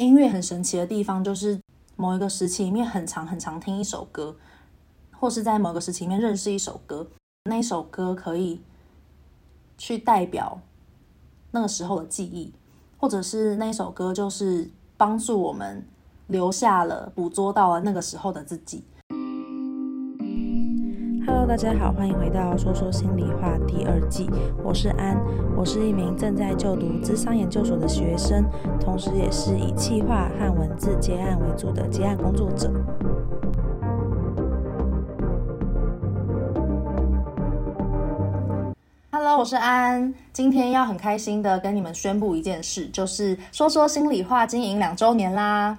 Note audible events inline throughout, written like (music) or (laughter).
音乐很神奇的地方，就是某一个时期里面很长很长听一首歌，或是在某个时期里面认识一首歌，那首歌可以去代表那个时候的记忆，或者是那首歌就是帮助我们留下了、捕捉到了那个时候的自己。Hello，大家好，欢迎回到《说说心里话》第二季。我是安，我是一名正在就读智商研究所的学生，同时也是以企划和文字接案为主的接案工作者。Hello，我是安，今天要很开心的跟你们宣布一件事，就是《说说心里话》经营两周年啦。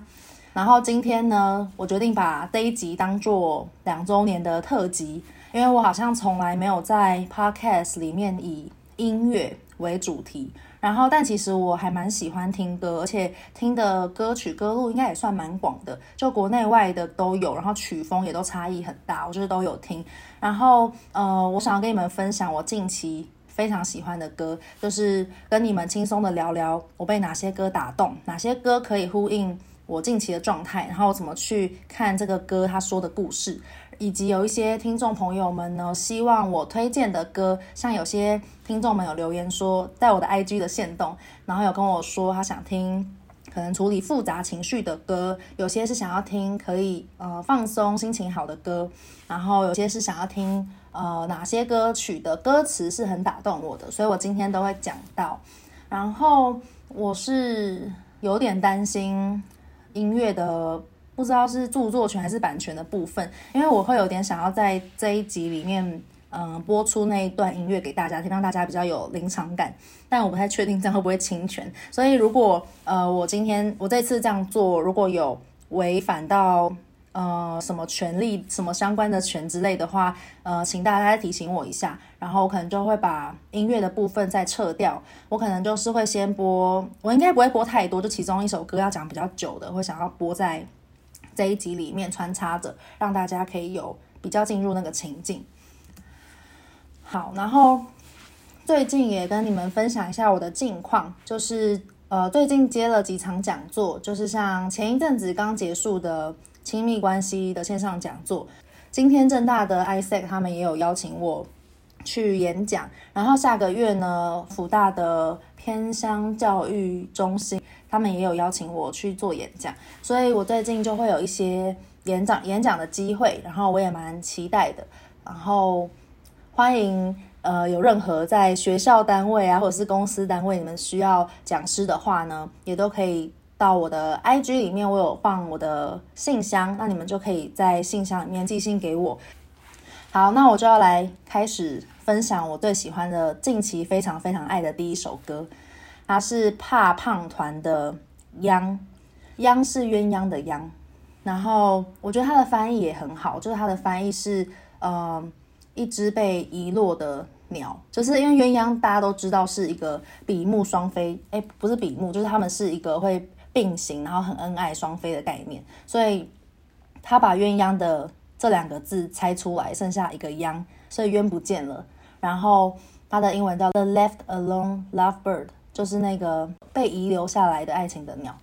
然后今天呢，我决定把这一集当做两周年的特辑。因为我好像从来没有在 podcast 里面以音乐为主题，然后但其实我还蛮喜欢听歌，而且听的歌曲歌路应该也算蛮广的，就国内外的都有，然后曲风也都差异很大，我就是都有听。然后呃，我想要跟你们分享我近期非常喜欢的歌，就是跟你们轻松的聊聊我被哪些歌打动，哪些歌可以呼应我近期的状态，然后怎么去看这个歌他说的故事。以及有一些听众朋友们呢，希望我推荐的歌，像有些听众们有留言说，在我的 IG 的限动，然后有跟我说他想听可能处理复杂情绪的歌，有些是想要听可以呃放松心情好的歌，然后有些是想要听呃哪些歌曲的歌词是很打动我的，所以我今天都会讲到。然后我是有点担心音乐的。不知道是著作权还是版权的部分，因为我会有点想要在这一集里面，嗯，播出那一段音乐给大家听，让大家比较有临场感。但我不太确定这样会不会侵权，所以如果呃，我今天我这次这样做，如果有违反到呃什么权利、什么相关的权之类的话，呃，请大家提醒我一下，然后我可能就会把音乐的部分再撤掉。我可能就是会先播，我应该不会播太多，就其中一首歌要讲比较久的，会想要播在。这一集里面穿插着，让大家可以有比较进入那个情境。好，然后最近也跟你们分享一下我的近况，就是呃，最近接了几场讲座，就是像前一阵子刚结束的亲密关系的线上讲座，今天正大的 ISEC 他们也有邀请我去演讲，然后下个月呢，福大的偏乡教育中心。他们也有邀请我去做演讲，所以我最近就会有一些演讲演讲的机会，然后我也蛮期待的。然后欢迎呃有任何在学校单位啊，或者是公司单位，你们需要讲师的话呢，也都可以到我的 IG 里面，我有放我的信箱，那你们就可以在信箱里面寄信给我。好，那我就要来开始分享我最喜欢的近期非常非常爱的第一首歌。它是怕胖团的鸯，鸯是鸳鸯的鸯，然后我觉得它的翻译也很好，就是它的翻译是呃一只被遗落的鸟，就是因为鸳鸯大家都知道是一个比目双飞，哎，不是比目，就是他们是一个会并行，然后很恩爱双飞的概念，所以他把鸳鸯的这两个字拆出来，剩下一个鸯，所以鸢不见了，然后它的英文叫 The Left Alone Lovebird。就是那个被遗留下来的爱情的鸟，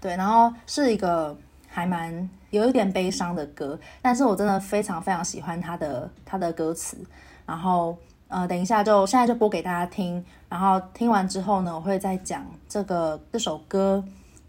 对，然后是一个还蛮有一点悲伤的歌，但是我真的非常非常喜欢他的他的歌词，然后呃，等一下就现在就播给大家听，然后听完之后呢，我会再讲这个这首歌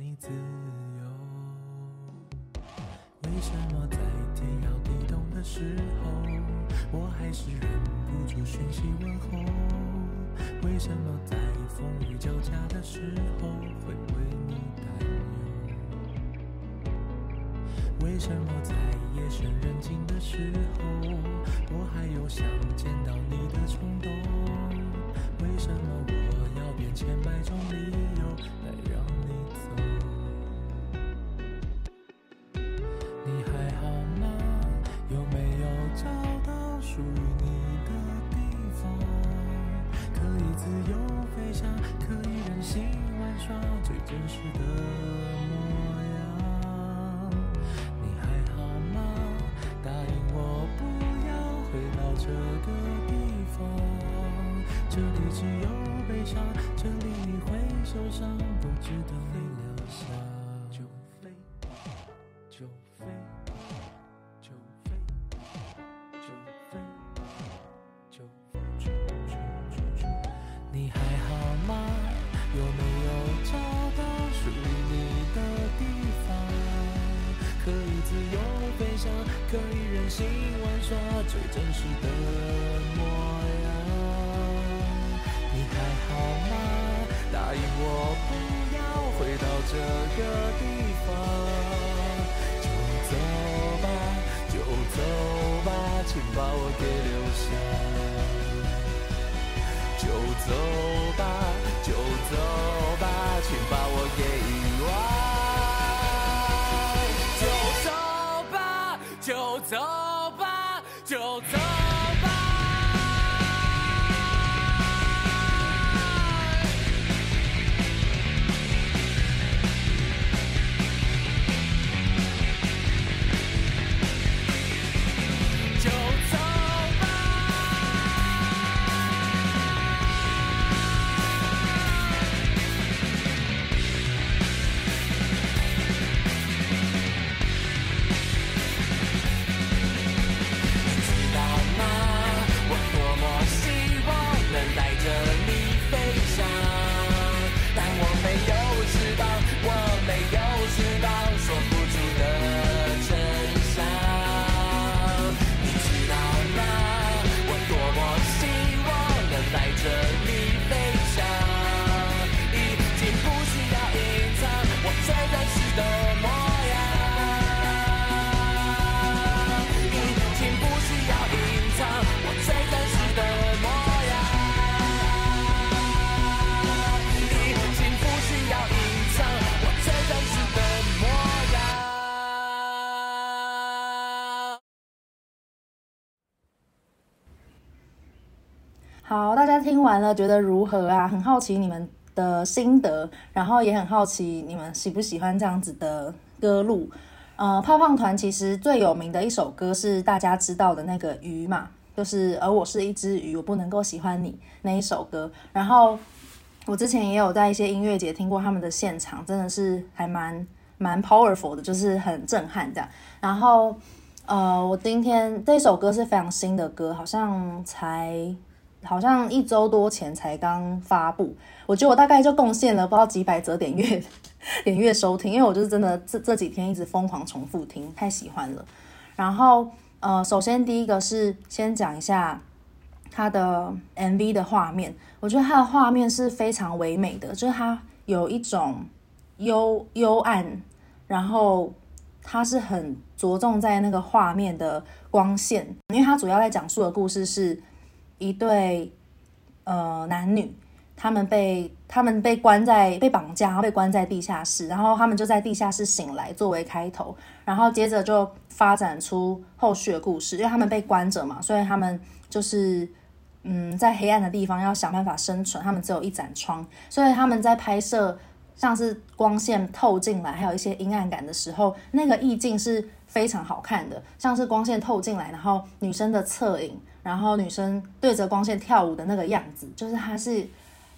你自由。为什么在天摇地动的时候，我还是忍不住讯息问候？为什么在风雨交加的时候会为你担忧？为什么在夜深人静的时候，我还有想见到你的冲动？为什么我要变千百种理由来让。真实的模样。你还好吗？答应我不要回到这个地方，这里只有悲伤，这里你会受伤，不值得你留下。这个地方。就走吧，就走吧，请把我给留下。就走吧，就走吧，请把我给遗忘。就走吧，就走听完了，觉得如何啊？很好奇你们的心得，然后也很好奇你们喜不喜欢这样子的歌路。呃，胖胖团其实最有名的一首歌是大家知道的那个鱼嘛，就是而我是一只鱼，我不能够喜欢你那一首歌。然后我之前也有在一些音乐节听过他们的现场，真的是还蛮蛮 powerful 的，就是很震撼这样。然后呃，我今天这首歌是非常新的歌，好像才。好像一周多前才刚发布，我觉得我大概就贡献了不知道几百则点阅 (laughs) 点阅收听，因为我就是真的这这几天一直疯狂重复听，太喜欢了。然后呃，首先第一个是先讲一下它的 MV 的画面，我觉得它的画面是非常唯美的，就是它有一种幽幽暗，然后它是很着重在那个画面的光线，因为它主要在讲述的故事是。一对呃男女，他们被他们被关在被绑架，被关在地下室，然后他们就在地下室醒来作为开头，然后接着就发展出后续的故事。因为他们被关着嘛，所以他们就是嗯在黑暗的地方要想办法生存。他们只有一盏窗，所以他们在拍摄像是光线透进来，还有一些阴暗感的时候，那个意境是非常好看的，像是光线透进来，然后女生的侧影。然后女生对着光线跳舞的那个样子，就是它是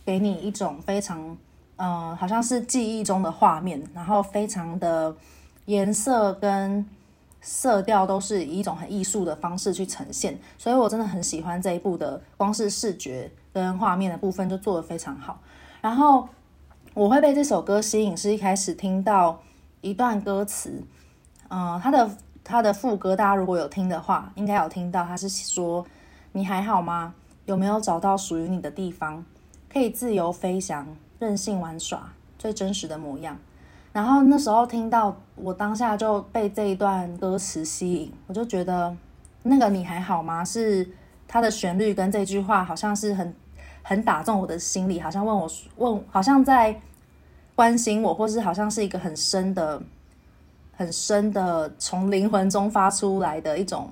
给你一种非常，嗯、好像是记忆中的画面，然后非常的颜色跟色调都是以一种很艺术的方式去呈现，所以我真的很喜欢这一部的，光是视觉跟画面的部分就做得非常好。然后我会被这首歌吸引，是一开始听到一段歌词，嗯、它的。他的副歌，大家如果有听的话，应该有听到。他是说：“你还好吗？有没有找到属于你的地方？可以自由飞翔，任性玩耍，最真实的模样。”然后那时候听到，我当下就被这一段歌词吸引，我就觉得那个“你还好吗”是它的旋律跟这句话，好像是很很打中我的心里，好像问我问，好像在关心我，或是好像是一个很深的。很深的从灵魂中发出来的一种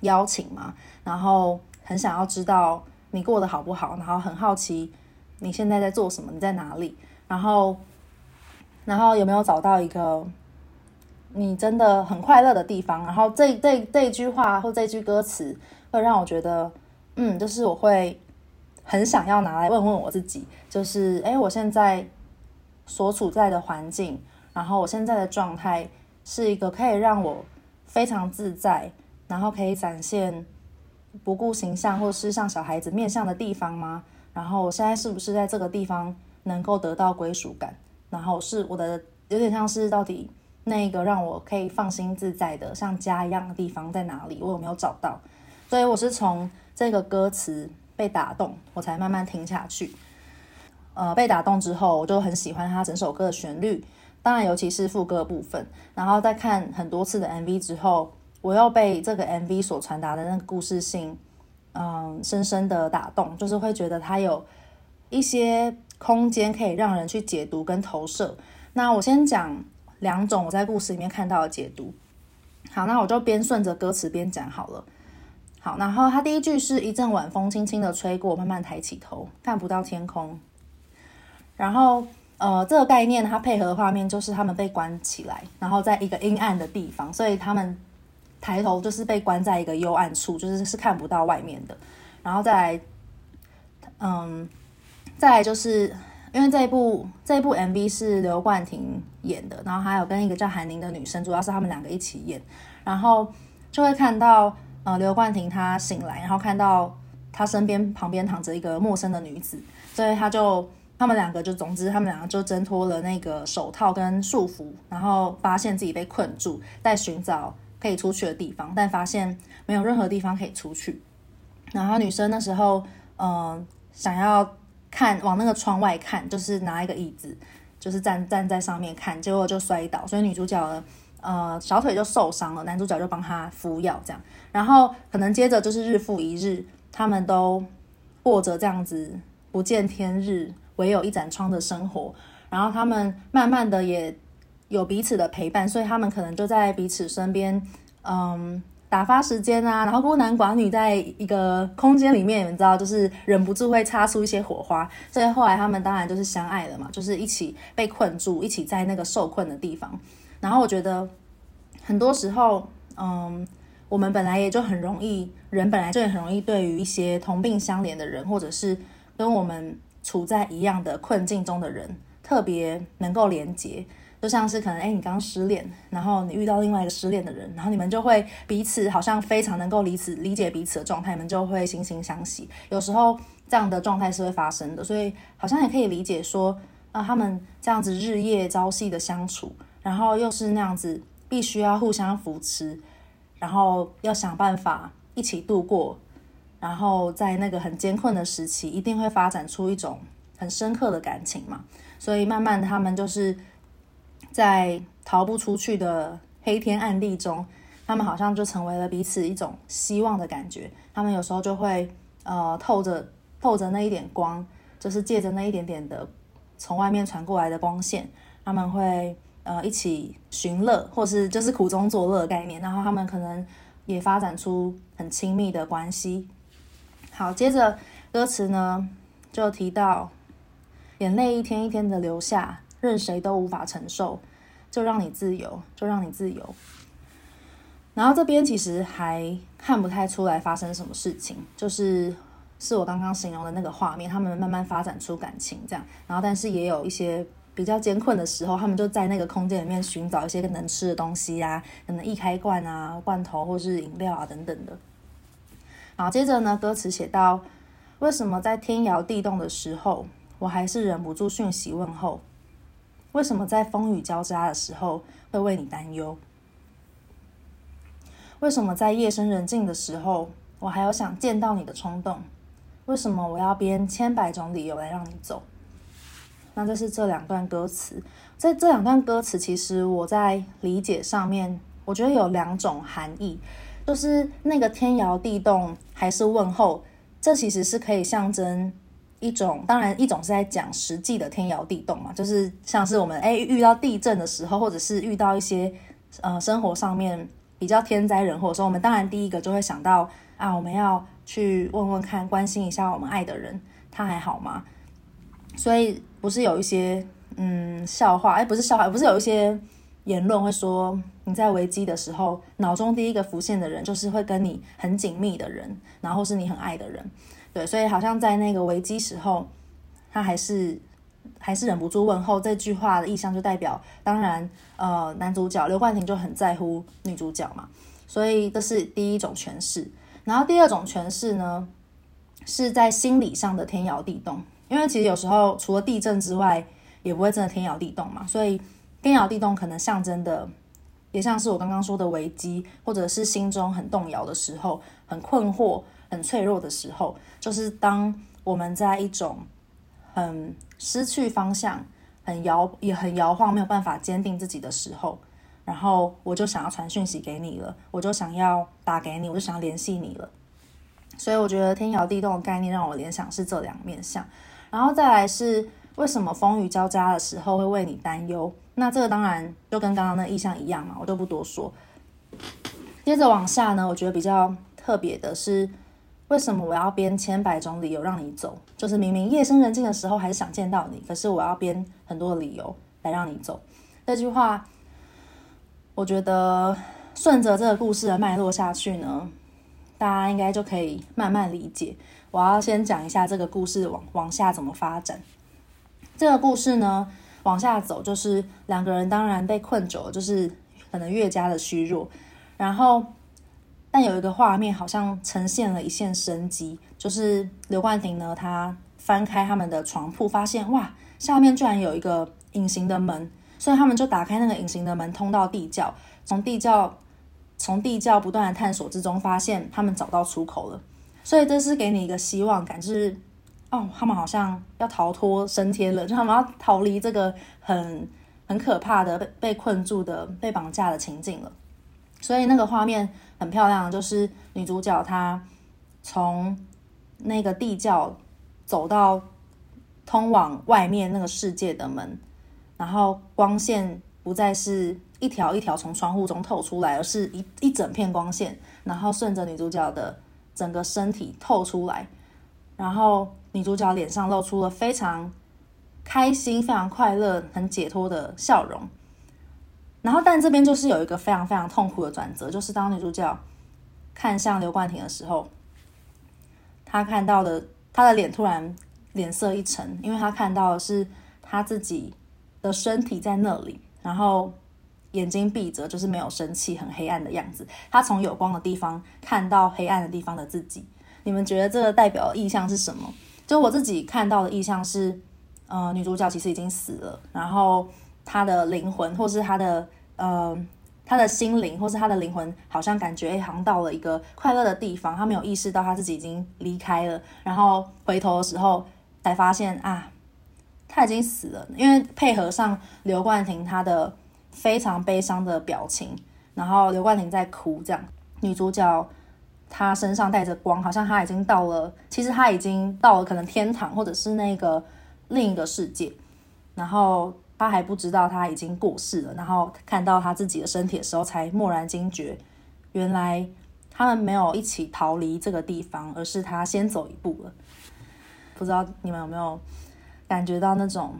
邀请嘛，然后很想要知道你过得好不好，然后很好奇你现在在做什么，你在哪里，然后然后有没有找到一个你真的很快乐的地方？然后这这这句话或这句歌词会让我觉得，嗯，就是我会很想要拿来问问我自己，就是诶，我现在所处在的环境，然后我现在的状态是一个可以让我非常自在，然后可以展现不顾形象或是像小孩子面向的地方吗？然后我现在是不是在这个地方能够得到归属感？然后是我的有点像是到底那个让我可以放心自在的像家一样的地方在哪里？我有没有找到？所以我是从这个歌词被打动，我才慢慢听下去。呃，被打动之后，我就很喜欢它整首歌的旋律，当然尤其是副歌部分。然后在看很多次的 MV 之后，我又被这个 MV 所传达的那个故事性，嗯，深深的打动，就是会觉得它有一些。空间可以让人去解读跟投射。那我先讲两种我在故事里面看到的解读。好，那我就边顺着歌词边讲好了。好，然后它第一句是一阵晚风轻轻的吹过，慢慢抬起头，看不到天空。然后，呃，这个概念它配合的画面就是他们被关起来，然后在一个阴暗的地方，所以他们抬头就是被关在一个幽暗处，就是是看不到外面的。然后再来，嗯。再来就是因为这一部这一部 MV 是刘冠廷演的，然后还有跟一个叫韩宁的女生，主要是他们两个一起演，然后就会看到呃刘冠廷他醒来，然后看到他身边旁边躺着一个陌生的女子，所以他就他们两个就总之他们两个就挣脱了那个手套跟束缚，然后发现自己被困住，在寻找可以出去的地方，但发现没有任何地方可以出去，然后女生那时候嗯、想要。看往那个窗外看，就是拿一个椅子，就是站站在上面看，结果就摔倒，所以女主角呢，呃，小腿就受伤了，男主角就帮她敷药这样，然后可能接着就是日复一日，他们都过着这样子不见天日，唯有一盏窗的生活，然后他们慢慢的也有彼此的陪伴，所以他们可能就在彼此身边，嗯。打发时间啊，然后孤男寡女在一个空间里面，你知道，就是忍不住会擦出一些火花。所以后来他们当然就是相爱了嘛，就是一起被困住，一起在那个受困的地方。然后我觉得很多时候，嗯，我们本来也就很容易，人本来就很容易对于一些同病相怜的人，或者是跟我们处在一样的困境中的人，特别能够连接。就像是可能，哎，你刚失恋，然后你遇到另外一个失恋的人，然后你们就会彼此好像非常能够理此理解彼此的状态，你们就会惺惺相惜。有时候这样的状态是会发生的，所以好像也可以理解说，啊，他们这样子日夜朝夕的相处，然后又是那样子必须要互相扶持，然后要想办法一起度过，然后在那个很艰困的时期，一定会发展出一种很深刻的感情嘛。所以慢慢他们就是。在逃不出去的黑天暗地中，他们好像就成为了彼此一种希望的感觉。他们有时候就会呃透着透着那一点光，就是借着那一点点的从外面传过来的光线，他们会呃一起寻乐，或是就是苦中作乐的概念。然后他们可能也发展出很亲密的关系。好，接着歌词呢就提到眼泪一天一天的流下。任谁都无法承受，就让你自由，就让你自由。然后这边其实还看不太出来发生什么事情，就是是我刚刚形容的那个画面，他们慢慢发展出感情这样。然后但是也有一些比较艰困的时候，他们就在那个空间里面寻找一些能吃的东西啊，可能易开罐啊、罐头或是饮料啊等等的。然后接着呢，歌词写到：为什么在天摇地动的时候，我还是忍不住讯息问候？为什么在风雨交加的时候会为你担忧？为什么在夜深人静的时候，我还有想见到你的冲动？为什么我要编千百种理由来让你走？那这是这两段歌词，在这两段歌词，其实我在理解上面，我觉得有两种含义，就是那个天摇地动还是问候，这其实是可以象征。一种当然，一种是在讲实际的天摇地动嘛，就是像是我们诶遇到地震的时候，或者是遇到一些呃生活上面比较天灾人祸的时候，我们当然第一个就会想到啊，我们要去问问看，关心一下我们爱的人，他还好吗？所以不是有一些嗯笑话，哎，不是笑话，不是有一些言论会说，你在危机的时候，脑中第一个浮现的人就是会跟你很紧密的人，然后是你很爱的人，对，所以好像在那个危机时候，他还是还是忍不住问候这句话的意象，就代表，当然，呃，男主角刘冠廷就很在乎女主角嘛，所以这是第一种诠释。然后第二种诠释呢，是在心理上的天摇地动，因为其实有时候除了地震之外，也不会真的天摇地动嘛，所以天摇地动可能象征的，也像是我刚刚说的危机，或者是心中很动摇的时候，很困惑、很脆弱的时候，就是当我们在一种很失去方向、很摇也很摇晃、没有办法坚定自己的时候。然后我就想要传讯息给你了，我就想要打给你，我就想要联系你了。所以我觉得天摇地动的概念让我联想是这两面相。然后再来是为什么风雨交加的时候会为你担忧？那这个当然就跟刚刚那意象一样嘛，我就不多说。接着往下呢，我觉得比较特别的是，为什么我要编千百种理由让你走？就是明明夜深人静的时候还是想见到你，可是我要编很多理由来让你走。这句话。我觉得顺着这个故事的脉络下去呢，大家应该就可以慢慢理解。我要先讲一下这个故事往往下怎么发展。这个故事呢，往下走就是两个人当然被困久了，就是可能越加的虚弱。然后，但有一个画面好像呈现了一线生机，就是刘冠廷呢，他翻开他们的床铺，发现哇，下面居然有一个隐形的门。所以他们就打开那个隐形的门，通到地窖。从地窖，从地窖不断的探索之中，发现他们找到出口了。所以这是给你一个希望感，就是哦，他们好像要逃脱升天了，就他们要逃离这个很很可怕的被被困住的被绑架的情景了。所以那个画面很漂亮，就是女主角她从那个地窖走到通往外面那个世界的门。然后光线不再是一条一条从窗户中透出来，而是一一整片光线，然后顺着女主角的整个身体透出来，然后女主角脸上露出了非常开心、非常快乐、很解脱的笑容。然后，但这边就是有一个非常非常痛苦的转折，就是当女主角看向刘冠廷的时候，她看到的她的脸突然脸色一沉，因为她看到的是她自己。的身体在那里，然后眼睛闭着，就是没有生气，很黑暗的样子。他从有光的地方看到黑暗的地方的自己。你们觉得这个代表意象是什么？就我自己看到的意象是，呃，女主角其实已经死了，然后她的灵魂，或是她的呃，她的心灵，或是她的灵魂，好像感觉好像到了一个快乐的地方。她没有意识到她自己已经离开了，然后回头的时候才发现啊。她已经死了，因为配合上刘冠廷他的非常悲伤的表情，然后刘冠廷在哭，这样女主角他身上带着光，好像他已经到了，其实他已经到了可能天堂或者是那个另一个世界，然后他还不知道他已经过世了，然后看到他自己的身体的时候，才蓦然惊觉，原来他们没有一起逃离这个地方，而是他先走一步了。不知道你们有没有？感觉到那种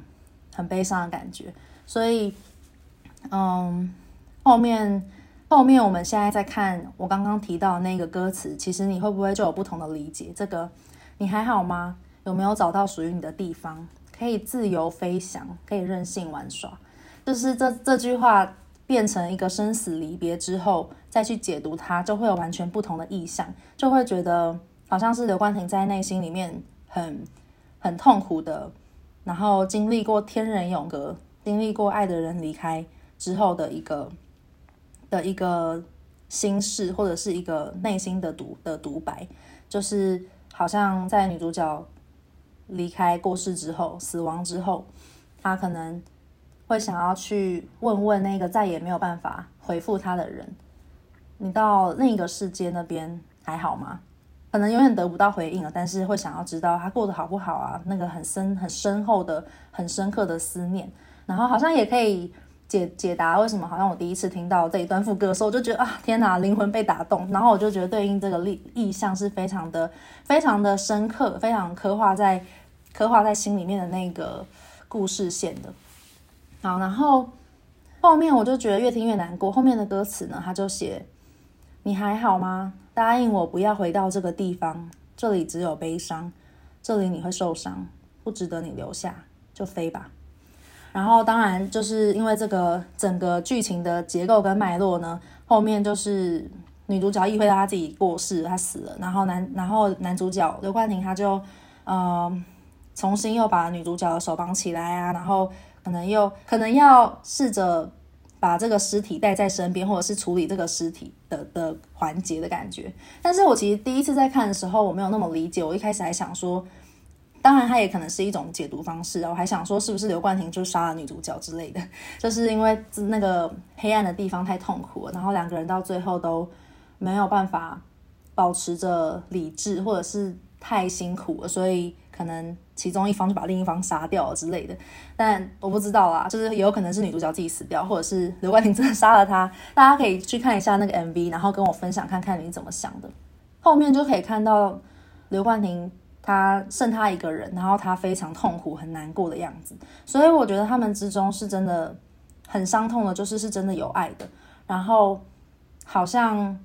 很悲伤的感觉，所以，嗯，后面后面我们现在在看我刚刚提到那个歌词，其实你会不会就有不同的理解？这个你还好吗？有没有找到属于你的地方？可以自由飞翔，可以任性玩耍？就是这这句话变成一个生死离别之后，再去解读它，就会有完全不同的意象，就会觉得好像是刘冠廷在内心里面很很痛苦的。然后经历过天人永隔，经历过爱的人离开之后的一个的一个心事，或者是一个内心的独的独白，就是好像在女主角离开过世之后，死亡之后，她可能会想要去问问那个再也没有办法回复她的人，你到另一个世界那边还好吗？可能永远得不到回应了，但是会想要知道他过得好不好啊？那个很深、很深厚的、很深刻的思念，然后好像也可以解解答为什么好像我第一次听到这一段副歌的时候，我就觉得啊，天哪，灵魂被打动。然后我就觉得对应这个意意象是非常的、非常的深刻，非常刻画在刻画在心里面的那个故事线的。好，然后后面我就觉得越听越难过。后面的歌词呢，他就写：“你还好吗？答应我不要回到这个地方，这里只有悲伤，这里你会受伤，不值得你留下，就飞吧。”然后当然就是因为这个整个剧情的结构跟脉络呢，后面就是女主角意会到她自己过世，她死了，然后男然后男主角刘冠廷他就呃重新又把女主角的手绑起来啊，然后。可能又可能要试着把这个尸体带在身边，或者是处理这个尸体的的环节的感觉。但是我其实第一次在看的时候，我没有那么理解。我一开始还想说，当然它也可能是一种解读方式。我还想说，是不是刘冠廷就杀了女主角之类的？(laughs) 就是因为那个黑暗的地方太痛苦了，然后两个人到最后都没有办法保持着理智，或者是太辛苦了，所以。可能其中一方就把另一方杀掉了之类的，但我不知道啦，就是也有可能是女主角自己死掉，或者是刘冠廷真的杀了她。大家可以去看一下那个 MV，然后跟我分享看看你怎么想的。后面就可以看到刘冠廷他剩他一个人，然后他非常痛苦、很难过的样子。所以我觉得他们之中是真的很伤痛的，就是是真的有爱的。然后好像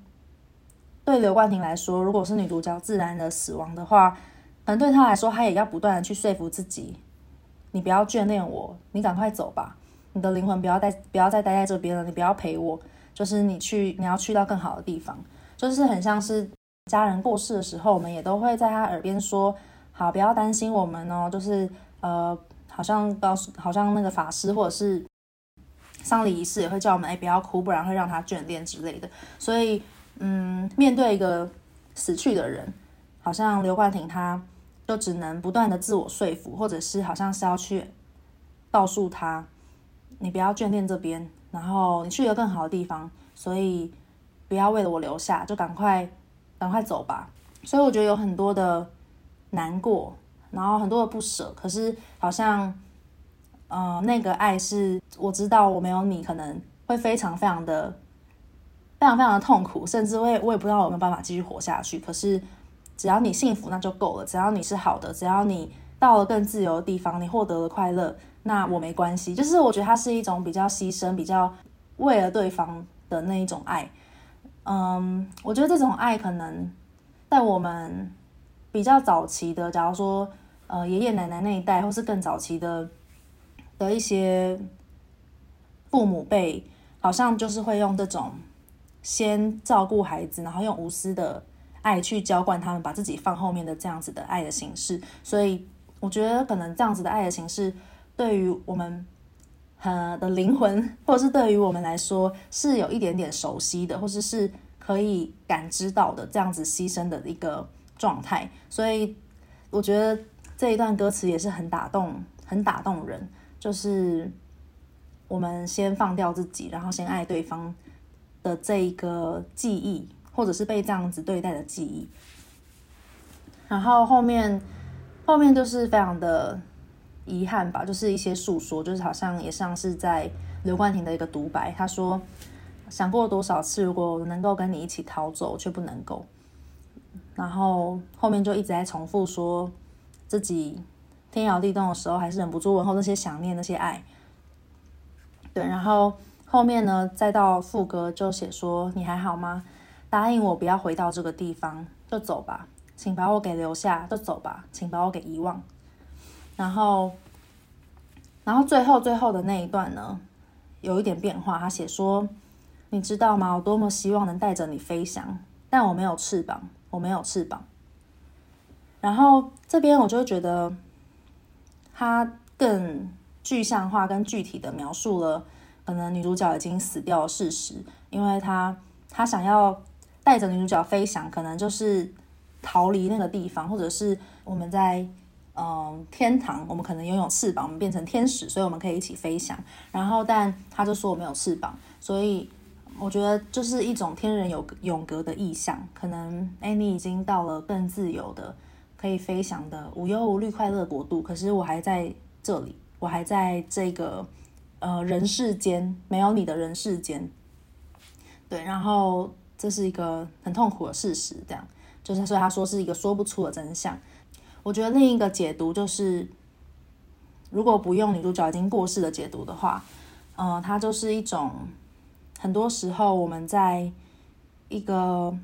对刘冠廷来说，如果是女主角自然的死亡的话。可能对他来说，他也要不断的去说服自己，你不要眷恋我，你赶快走吧，你的灵魂不要待，不要再待在这边了，你不要陪我，就是你去，你要去到更好的地方，就是很像是家人过世的时候，我们也都会在他耳边说，好，不要担心我们哦，就是呃，好像告诉，好像那个法师或者是丧礼仪式也会叫我们，哎，不要哭，不然会让他眷恋之类的。所以，嗯，面对一个死去的人，好像刘冠廷他。就只能不断的自我说服，或者是好像是要去告诉他，你不要眷恋这边，然后你去一个更好的地方，所以不要为了我留下，就赶快赶快走吧。所以我觉得有很多的难过，然后很多的不舍，可是好像，呃，那个爱是我知道我没有你，可能会非常非常的非常非常的痛苦，甚至我也我也不知道有没有办法继续活下去，可是。只要你幸福，那就够了。只要你是好的，只要你到了更自由的地方，你获得了快乐，那我没关系。就是我觉得它是一种比较牺牲、比较为了对方的那一种爱。嗯，我觉得这种爱可能在我们比较早期的，假如说呃爷爷奶奶那一代，或是更早期的的一些父母辈，好像就是会用这种先照顾孩子，然后用无私的。爱去浇灌他们，把自己放后面的这样子的爱的形式，所以我觉得可能这样子的爱的形式，对于我们呃的灵魂，或者是对于我们来说，是有一点点熟悉的，或者是可以感知到的这样子牺牲的一个状态。所以我觉得这一段歌词也是很打动，很打动人。就是我们先放掉自己，然后先爱对方的这一个记忆。或者是被这样子对待的记忆，然后后面后面就是非常的遗憾吧，就是一些诉说，就是好像也像是在刘冠廷的一个独白。他说：“想过多少次，如果能够跟你一起逃走，却不能够。”然后后面就一直在重复说自己天摇地动的时候，还是忍不住问候那些想念、那些爱。对，然后后面呢，再到副歌就写说：“你还好吗？”答应我不要回到这个地方，就走吧，请把我给留下，就走吧，请把我给遗忘。然后，然后最后最后的那一段呢，有一点变化。他写说：“你知道吗？我多么希望能带着你飞翔，但我没有翅膀，我没有翅膀。”然后这边我就觉得，他更具象化、跟具体的描述了可能女主角已经死掉的事实，因为他他想要。带着女主角飞翔，可能就是逃离那个地方，或者是我们在嗯、天堂，我们可能拥有翅膀，我们变成天使，所以我们可以一起飞翔。然后，但他就说我没有翅膀，所以我觉得就是一种天人有永隔的意象。可能哎，你已经到了更自由的、可以飞翔的无忧无虑、快乐国度，可是我还在这里，我还在这个呃人世间，没有你的人世间。对，然后。这是一个很痛苦的事实，这样就是所以他说是一个说不出的真相。我觉得另一个解读就是，如果不用女主角已经过世的解读的话，呃，它就是一种很多时候我们在一个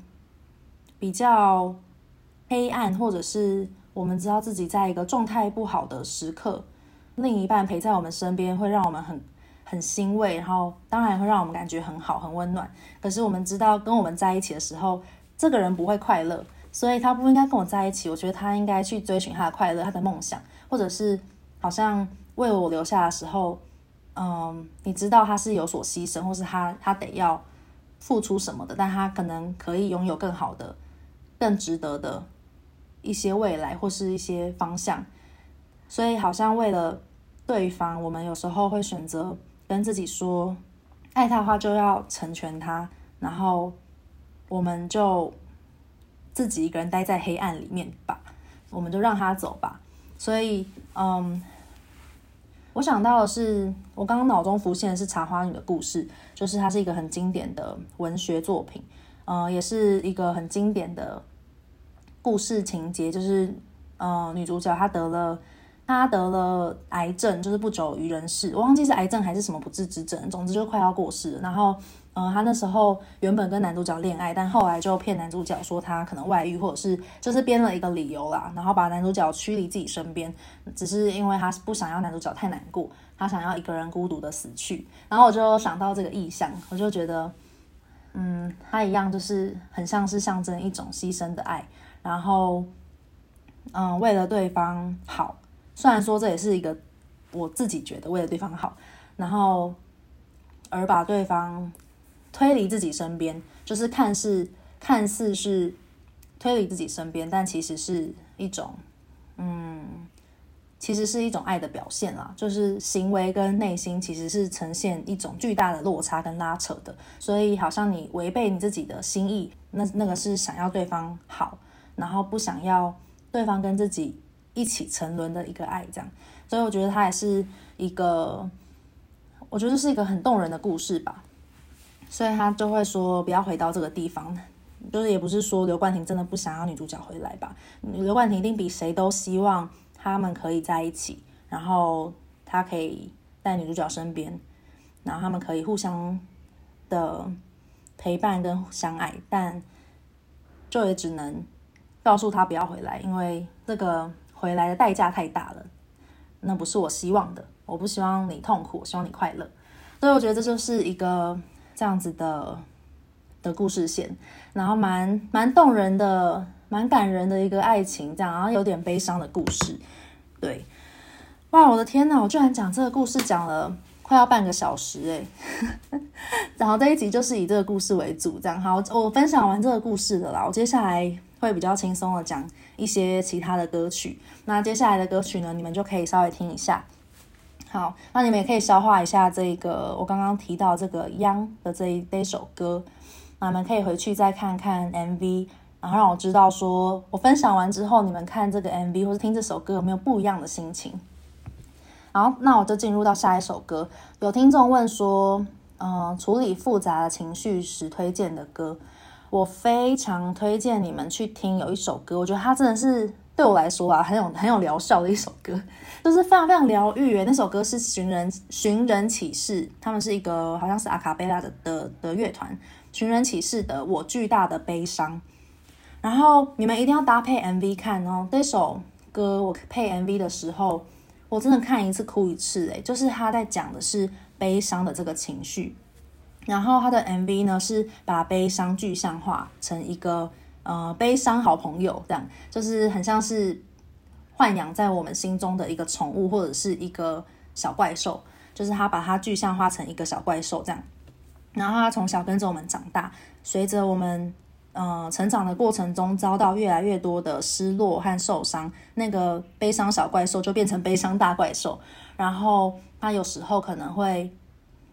比较黑暗，或者是我们知道自己在一个状态不好的时刻，另一半陪在我们身边，会让我们很很欣慰，然后当然会让我们感觉很好、很温暖。可是我们知道跟我们在一起的时候，这个人不会快乐，所以他不应该跟我在一起。我觉得他应该去追寻他的快乐、他的梦想，或者是好像为我留下的时候，嗯，你知道他是有所牺牲，或是他他得要付出什么的，但他可能可以拥有更好的、更值得的一些未来或是一些方向。所以好像为了对方，我们有时候会选择跟自己说，爱他的话就要成全他，然后。我们就自己一个人待在黑暗里面吧，我们就让他走吧。所以，嗯，我想到的是，我刚刚脑中浮现的是《茶花女》的故事，就是它是一个很经典的文学作品，嗯，也是一个很经典的故事情节，就是，嗯，女主角她得了，她得了癌症，就是不久于人世，我忘记是癌症还是什么不治之症，总之就快要过世了，然后。嗯，他那时候原本跟男主角恋爱，但后来就骗男主角说他可能外遇，或者是就是编了一个理由啦，然后把男主角驱离自己身边，只是因为他不想要男主角太难过，他想要一个人孤独的死去。然后我就想到这个意象，我就觉得，嗯，他一样就是很像是象征一种牺牲的爱，然后，嗯，为了对方好，虽然说这也是一个我自己觉得为了对方好，然后而把对方。推离自己身边，就是看似看似是推离自己身边，但其实是一种，嗯，其实是一种爱的表现啦。就是行为跟内心其实是呈现一种巨大的落差跟拉扯的，所以好像你违背你自己的心意，那那个是想要对方好，然后不想要对方跟自己一起沉沦的一个爱，这样。所以我觉得它也是一个，我觉得是一个很动人的故事吧。所以他就会说不要回到这个地方，就是也不是说刘冠廷真的不想要女主角回来吧？刘冠廷一定比谁都希望他们可以在一起，然后他可以在女主角身边，然后他们可以互相的陪伴跟相爱，但就也只能告诉他不要回来，因为这个回来的代价太大了，那不是我希望的，我不希望你痛苦，我希望你快乐，所以我觉得这就是一个。这样子的的故事线，然后蛮蛮动人的，蛮感人的一个爱情，这样，然后有点悲伤的故事，对，哇，我的天呐，我居然讲这个故事讲了快要半个小时诶，(laughs) 然后这一集就是以这个故事为主，这样，好，我分享完这个故事的啦，我接下来会比较轻松的讲一些其他的歌曲，那接下来的歌曲呢，你们就可以稍微听一下。好，那你们也可以消化一下这个我刚刚提到这个《央》的这一这首歌，那你们可以回去再看看 MV，然后让我知道说我分享完之后，你们看这个 MV 或是听这首歌有没有不一样的心情。好，那我就进入到下一首歌。有听众问说，嗯、处理复杂的情绪时推荐的歌，我非常推荐你们去听。有一首歌，我觉得它真的是。对我来说啊，很有很有疗效的一首歌，就是非常非常疗愈。那首歌是寻人寻人启事，他们是一个好像是阿卡贝拉的的的乐团。寻人启事的《我巨大的悲伤》，然后你们一定要搭配 MV 看哦。这首歌我配 MV 的时候，我真的看一次哭一次。诶，就是他在讲的是悲伤的这个情绪，然后他的 MV 呢是把悲伤具象化成一个。呃，悲伤好朋友这样，就是很像是豢养在我们心中的一个宠物，或者是一个小怪兽，就是他把它具象化成一个小怪兽这样，然后他从小跟着我们长大，随着我们呃成长的过程中，遭到越来越多的失落和受伤，那个悲伤小怪兽就变成悲伤大怪兽，然后他有时候可能会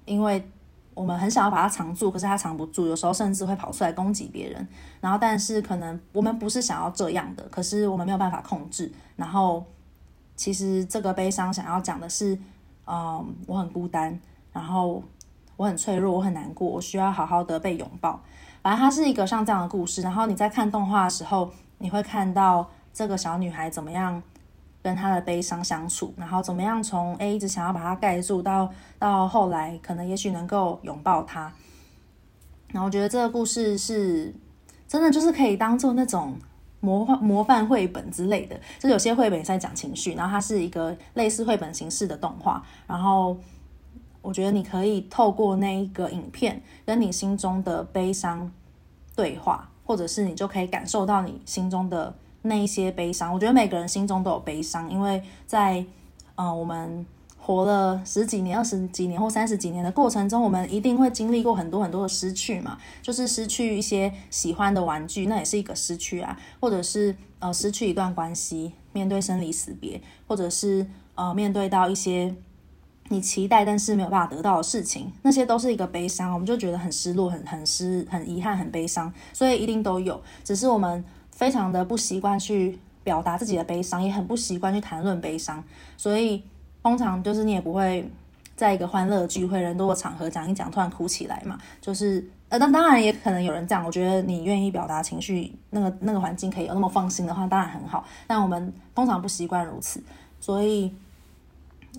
因为。我们很想要把它藏住，可是它藏不住，有时候甚至会跑出来攻击别人。然后，但是可能我们不是想要这样的，可是我们没有办法控制。然后，其实这个悲伤想要讲的是，嗯，我很孤单，然后我很脆弱，我很难过，我需要好好的被拥抱。反正它是一个像这样的故事。然后你在看动画的时候，你会看到这个小女孩怎么样跟他的悲伤相处，然后怎么样从 A 一直想要把它盖住，到到后来可能也许能够拥抱他。然后我觉得这个故事是真的，就是可以当做那种模范模范绘本之类的。就有些绘本也在讲情绪，然后它是一个类似绘本形式的动画。然后我觉得你可以透过那一个影片，跟你心中的悲伤对话，或者是你就可以感受到你心中的。那一些悲伤，我觉得每个人心中都有悲伤，因为在呃我们活了十几年、二十几年或三十几年的过程中，我们一定会经历过很多很多的失去嘛，就是失去一些喜欢的玩具，那也是一个失去啊，或者是呃失去一段关系，面对生离死别，或者是呃面对到一些你期待但是没有办法得到的事情，那些都是一个悲伤，我们就觉得很失落、很很失、很遗憾、很悲伤，所以一定都有，只是我们。非常的不习惯去表达自己的悲伤，也很不习惯去谈论悲伤，所以通常就是你也不会在一个欢乐聚会、人多的场合讲一讲，突然哭起来嘛。就是呃，当当然也可能有人这样。我觉得你愿意表达情绪，那个那个环境可以有那么放心的话，当然很好。但我们通常不习惯如此，所以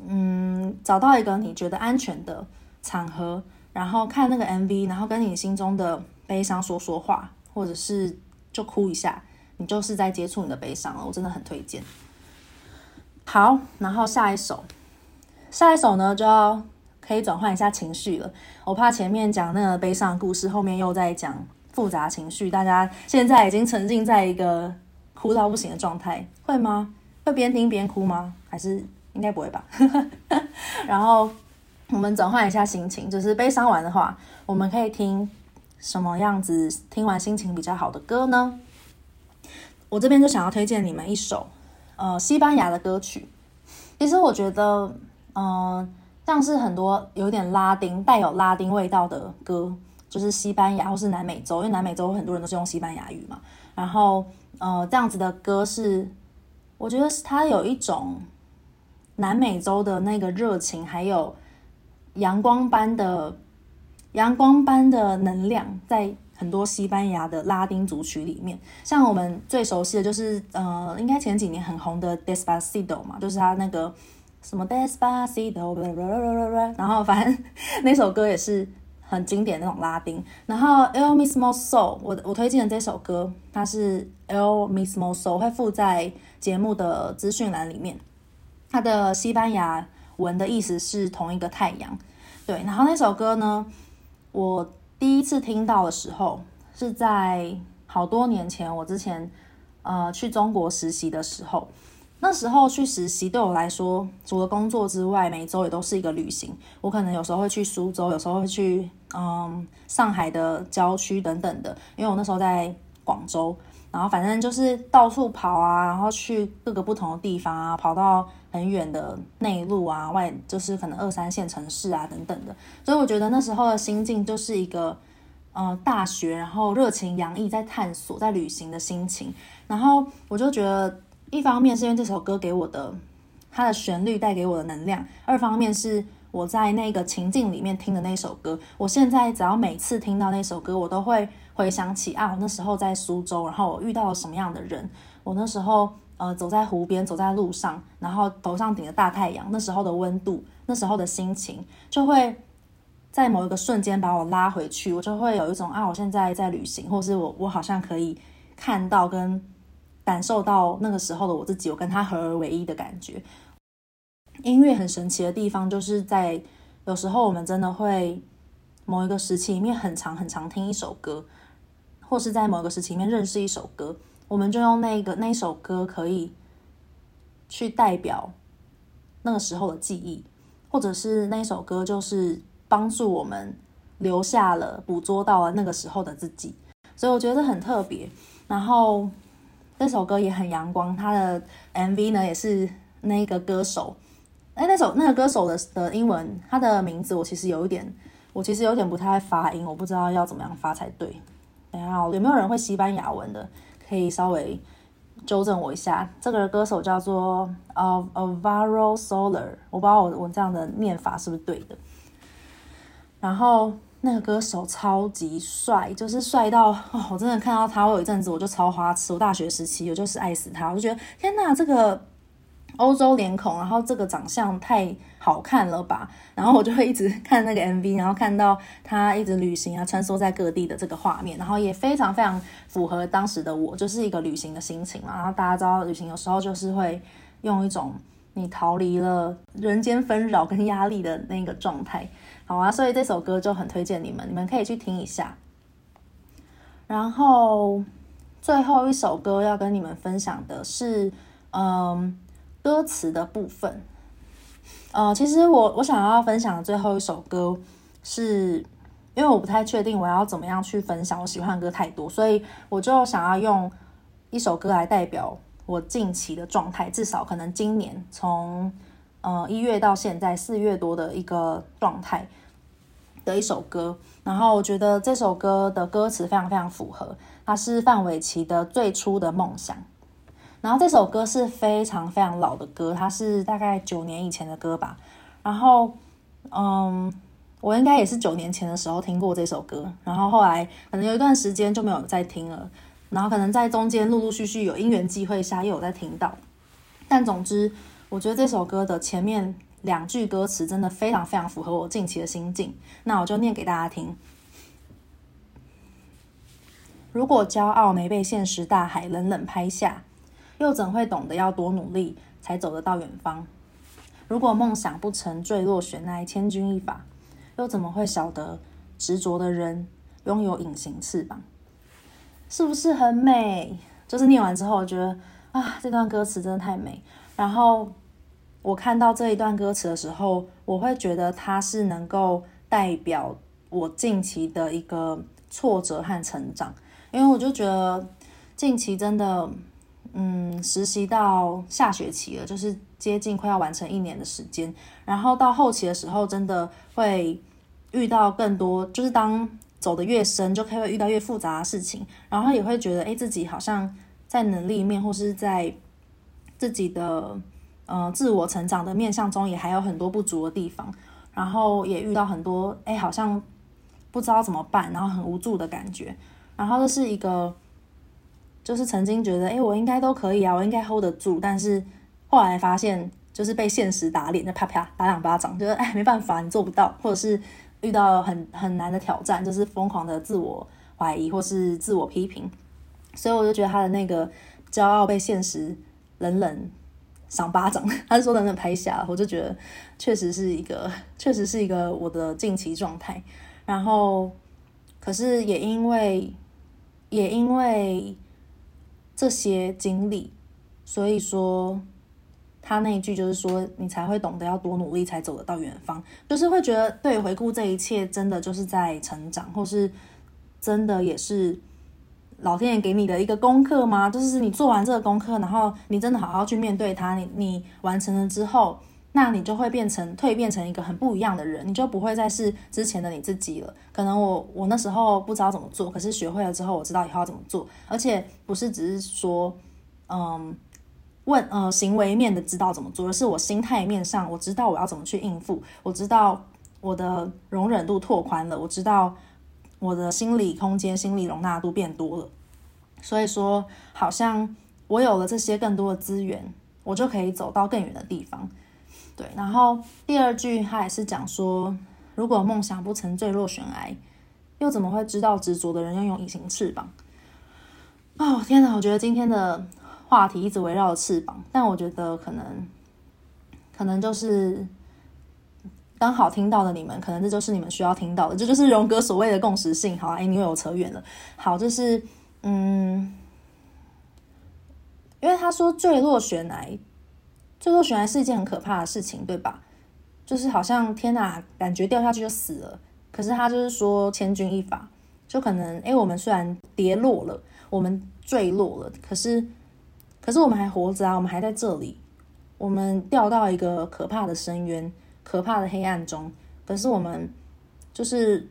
嗯，找到一个你觉得安全的场合，然后看那个 MV，然后跟你心中的悲伤说说话，或者是就哭一下。你就是在接触你的悲伤了，我真的很推荐。好，然后下一首，下一首呢就要可以转换一下情绪了。我怕前面讲那个悲伤故事，后面又在讲复杂情绪，大家现在已经沉浸在一个哭到不行的状态，会吗？会边听边哭吗？还是应该不会吧？(laughs) 然后我们转换一下心情，就是悲伤完的话，我们可以听什么样子？听完心情比较好的歌呢？我这边就想要推荐你们一首，呃，西班牙的歌曲。其实我觉得，嗯、像是很多有点拉丁、带有拉丁味道的歌，就是西班牙或是南美洲，因为南美洲很多人都是用西班牙语嘛。然后，呃，这样子的歌是，我觉得是它有一种南美洲的那个热情，还有阳光般的阳光般的能量在。很多西班牙的拉丁组曲里面，像我们最熟悉的就是，呃，应该前几年很红的 Despacito 嘛，就是他那个什么 Despacito，然后反正那首歌也是很经典那种拉丁。然后 El Mismo Sol，我我推荐的这首歌，它是 El Mismo Sol，会附在节目的资讯栏里面。它的西班牙文的意思是同一个太阳。对，然后那首歌呢，我。第一次听到的时候是在好多年前，我之前呃去中国实习的时候，那时候去实习对我来说，除了工作之外，每周也都是一个旅行。我可能有时候会去苏州，有时候会去嗯上海的郊区等等的，因为我那时候在广州。然后反正就是到处跑啊，然后去各个不同的地方啊，跑到很远的内陆啊，外就是可能二三线城市啊等等的。所以我觉得那时候的心境就是一个，呃，大学然后热情洋溢，在探索、在旅行的心情。然后我就觉得，一方面是因为这首歌给我的它的旋律带给我的能量，二方面是我在那个情境里面听的那首歌。我现在只要每次听到那首歌，我都会。回想起啊，我那时候在苏州，然后我遇到了什么样的人？我那时候呃走在湖边，走在路上，然后头上顶着大太阳，那时候的温度，那时候的心情，就会在某一个瞬间把我拉回去。我就会有一种啊，我现在在旅行，或是我我好像可以看到跟感受到那个时候的我自己，我跟他合而为一的感觉。音乐很神奇的地方，就是在有时候我们真的会某一个时期里面很长很长听一首歌。或是在某个时期里面认识一首歌，我们就用那个那首歌可以去代表那个时候的记忆，或者是那首歌就是帮助我们留下了、捕捉到了那个时候的自己，所以我觉得很特别。然后那首歌也很阳光，它的 MV 呢也是那个歌手，哎，那首那个歌手的的英文，他的名字我其实有一点，我其实有点不太发音，我不知道要怎么样发才对。等下，有没有人会西班牙文的？可以稍微纠正我一下。这个歌手叫做呃 Alvaro Soler，我不知道我我这样的念法是不是对的。然后那个歌手超级帅，就是帅到哦，我真的看到他，我有一阵子我就超花痴。我大学时期我就是爱死他，我就觉得天哪，这个欧洲脸孔，然后这个长相太好看了吧？然后我就会一直看那个 MV，然后看到他一直旅行啊，穿梭在各地的这个画面，然后也非常非常符合当时的我，就是一个旅行的心情嘛。然后大家知道，旅行有时候就是会用一种你逃离了人间纷扰跟压力的那个状态，好啊。所以这首歌就很推荐你们，你们可以去听一下。然后最后一首歌要跟你们分享的是，嗯。歌词的部分，呃，其实我我想要分享的最后一首歌是，因为我不太确定我要怎么样去分享，我喜欢的歌太多，所以我就想要用一首歌来代表我近期的状态，至少可能今年从呃一月到现在四月多的一个状态的一首歌，然后我觉得这首歌的歌词非常非常符合，它是范玮琪的最初的梦想。然后这首歌是非常非常老的歌，它是大概九年以前的歌吧。然后，嗯，我应该也是九年前的时候听过这首歌，然后后来可能有一段时间就没有再听了。然后可能在中间陆陆续续有因缘际会下又有再听到。但总之，我觉得这首歌的前面两句歌词真的非常非常符合我近期的心境。那我就念给大家听：如果骄傲没被现实大海冷冷拍下。又怎会懂得要多努力才走得到远方？如果梦想不曾坠落悬崖，千钧一发，又怎么会晓得执着的人拥有隐形翅膀？是不是很美？就是念完之后，我觉得啊，这段歌词真的太美。然后我看到这一段歌词的时候，我会觉得它是能够代表我近期的一个挫折和成长，因为我就觉得近期真的。嗯，实习到下学期了，就是接近快要完成一年的时间。然后到后期的时候，真的会遇到更多，就是当走得越深，就会遇到越复杂的事情。然后也会觉得，哎，自己好像在能力面，或是在自己的呃自我成长的面向中，也还有很多不足的地方。然后也遇到很多，哎，好像不知道怎么办，然后很无助的感觉。然后这是一个。就是曾经觉得，哎，我应该都可以啊，我应该 hold 得住。但是后来发现，就是被现实打脸，就啪啪打两巴掌，觉得哎，没办法，你做不到，或者是遇到很很难的挑战，就是疯狂的自我怀疑或是自我批评。所以我就觉得他的那个骄傲被现实冷冷赏巴掌，他是说冷冷拍下，我就觉得确实是一个，确实是一个我的近期状态。然后，可是也因为，也因为。这些经历，所以说他那一句就是说，你才会懂得要多努力才走得到远方，就是会觉得对，回顾这一切，真的就是在成长，或是真的也是老天爷给你的一个功课吗？就是你做完这个功课，然后你真的好好去面对它，你你完成了之后。那你就会变成蜕变成一个很不一样的人，你就不会再是之前的你自己了。可能我我那时候不知道怎么做，可是学会了之后，我知道以后要怎么做，而且不是只是说，嗯，问呃行为面的知道怎么做，而是我心态面上我知道我要怎么去应付，我知道我的容忍度拓宽了，我知道我的心理空间、心理容纳度变多了。所以说，好像我有了这些更多的资源，我就可以走到更远的地方。对，然后第二句他也是讲说，如果梦想不曾坠落悬崖，又怎么会知道执着的人拥有隐形翅膀？哦，天哪！我觉得今天的话题一直围绕着翅膀，但我觉得可能，可能就是刚好听到的你们，可能这就是你们需要听到的，这就是荣格所谓的共识性。好啊，哎，因为我扯远了。好，就是嗯，因为他说坠落悬崖。坠落悬崖是一件很可怕的事情，对吧？就是好像天哪，感觉掉下去就死了。可是他就是说千钧一发，就可能诶，我们虽然跌落了，我们坠落了，可是可是我们还活着啊，我们还在这里。我们掉到一个可怕的深渊、可怕的黑暗中，可是我们就是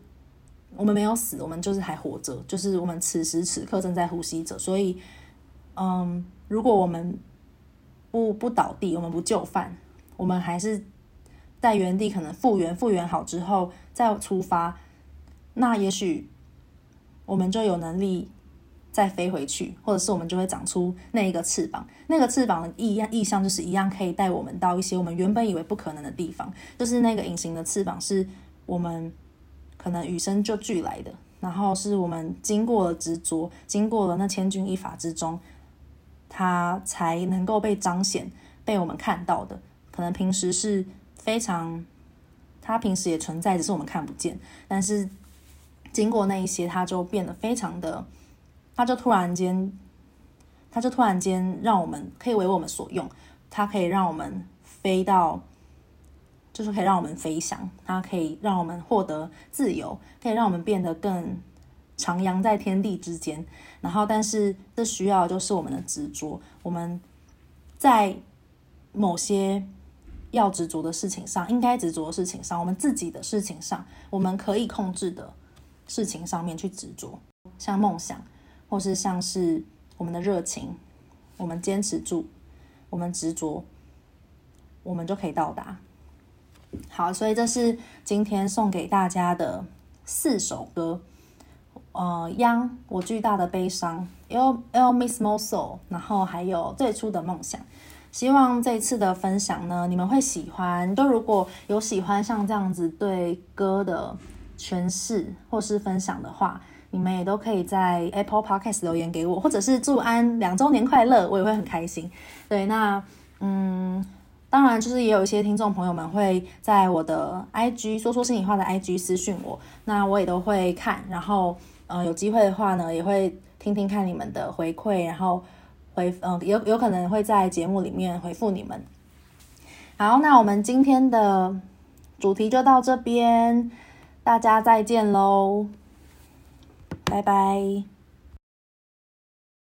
我们没有死，我们就是还活着，就是我们此时此刻正在呼吸着。所以，嗯，如果我们不不倒地，我们不就范，我们还是在原地，可能复原复原好之后再出发，那也许我们就有能力再飞回去，或者是我们就会长出那一个翅膀。那个翅膀的意意象就是一样，可以带我们到一些我们原本以为不可能的地方。就是那个隐形的翅膀，是我们可能与生就俱来的，然后是我们经过了执着，经过了那千钧一发之中，它才能够被彰显、被我们看到的。可能平时是非常，它平时也存在，只是我们看不见。但是经过那一些，它就变得非常的，它就突然间，它就突然间让我们可以为我们所用，它可以让我们飞到，就是可以让我们飞翔，它可以让我们获得自由，可以让我们变得更徜徉在天地之间。然后，但是这需要就是我们的执着，我们在某些。要执着的事情上，应该执着的事情上，我们自己的事情上，我们可以控制的事情上面去执着，像梦想，或是像是我们的热情，我们坚持住，我们执着，我们就可以到达。好，所以这是今天送给大家的四首歌，呃央我巨大的悲伤，El El Mismo Sol，然后还有最初的梦想。希望这次的分享呢，你们会喜欢。就如果有喜欢像这样子对歌的诠释或是分享的话，你们也都可以在 Apple Podcast 留言给我，或者是祝安两周年快乐，我也会很开心。对，那嗯，当然就是也有一些听众朋友们会在我的 IG 说说心里话的 IG 私讯我，那我也都会看，然后嗯有机会的话呢，也会听听看你们的回馈，然后。回嗯，有有可能会在节目里面回复你们。好，那我们今天的主题就到这边，大家再见喽，拜拜。